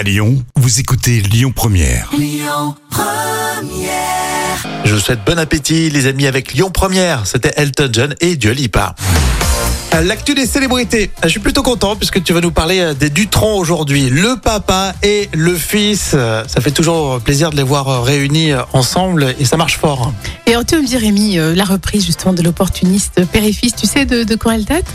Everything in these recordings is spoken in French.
À Lyon, vous écoutez Lyon Première. Je vous souhaite bon appétit, les amis, avec Lyon Première. C'était Elton John et Dua Lipa. Euh, L'actu des célébrités. Je suis plutôt content puisque tu vas nous parler euh, des Dutron aujourd'hui. Le papa et le fils. Euh, Ça fait toujours plaisir de les voir euh, réunis euh, ensemble et ça marche fort. Et alors, tu vas me dire, Rémi, euh, la reprise justement de l'opportuniste père et fils, tu sais de, de quand elle date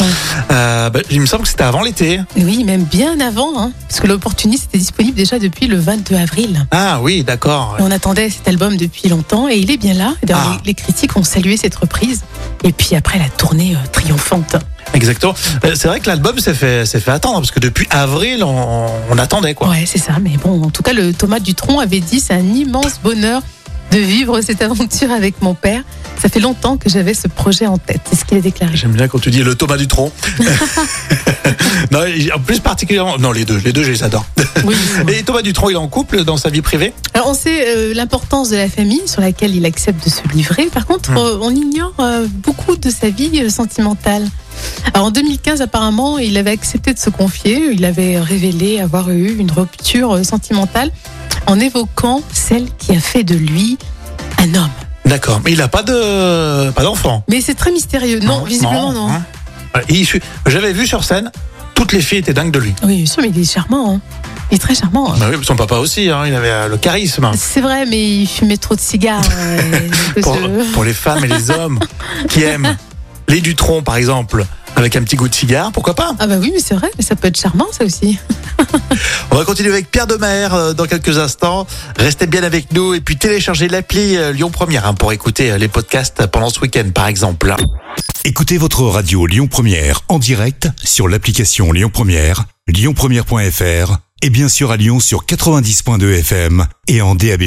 Euh, bah, il me semble que c'était avant l'été. Oui, même bien avant, hein, parce que l'opportuniste était disponible déjà depuis le 22 avril. Ah oui, d'accord. On attendait cet album depuis longtemps et il est bien là. Ah. les, les critiques ont salué cette reprise. Et puis après, la tournée euh, triomphante. Exactement. Euh, C'est vrai que l'album s'est fait, fait attendre parce que depuis avril, on, on attendait quoi. Ouais, c'est ça. Mais bon, en tout cas, le Thomas Dutronc avait dit c'est un immense bonheur de vivre cette aventure avec mon père. Ça fait longtemps que j'avais ce projet en tête. C'est ce qu'il a déclaré. J'aime bien quand tu dis le Thomas Dutronc. non, en plus particulièrement. Non, les deux, les deux, je les adore. Oui. Et Thomas Dutronc, il est en couple dans sa vie privée? Alors on sait euh, l'importance de la famille sur laquelle il accepte de se livrer. Par contre, Hmm. euh, on ignore euh, beaucoup de sa vie sentimentale. Alors en 2015, apparemment, il avait accepté de se confier. Il avait révélé avoir eu une rupture sentimentale en évoquant celle qui a fait de lui. D'accord. Mais il n'a pas de, pas d'enfant. Mais c'est très mystérieux. Non, visiblement non. hein. Il- J'avais vu sur scène, toutes les filles étaient dingues de lui. Oui, bien sûr, mais il est charmant. hein. Il est très charmant. hein. Bah oui, son papa aussi, hein, il avait euh, le charisme. C'est vrai, mais il fumait trop de cigares. euh, Pour, ce- pour les femmes et les hommes qui aiment les Dutron, par exemple, avec un petit goût de cigare, pourquoi pas? Ah bah oui, mais c'est vrai, mais ça peut être charmant ça aussi. On va continuer avec Pierre Demer euh, dans quelques instants. Restez bien avec nous et puis téléchargez l'appli euh, Lyon Première hein, pour écouter euh, les podcasts pendant ce week-end, par exemple. Écoutez votre radio Lyon Première en direct sur l'application Lyon Première, lyonpremière.fr et bien sûr à Lyon sur 90.2 FM et en DAB+.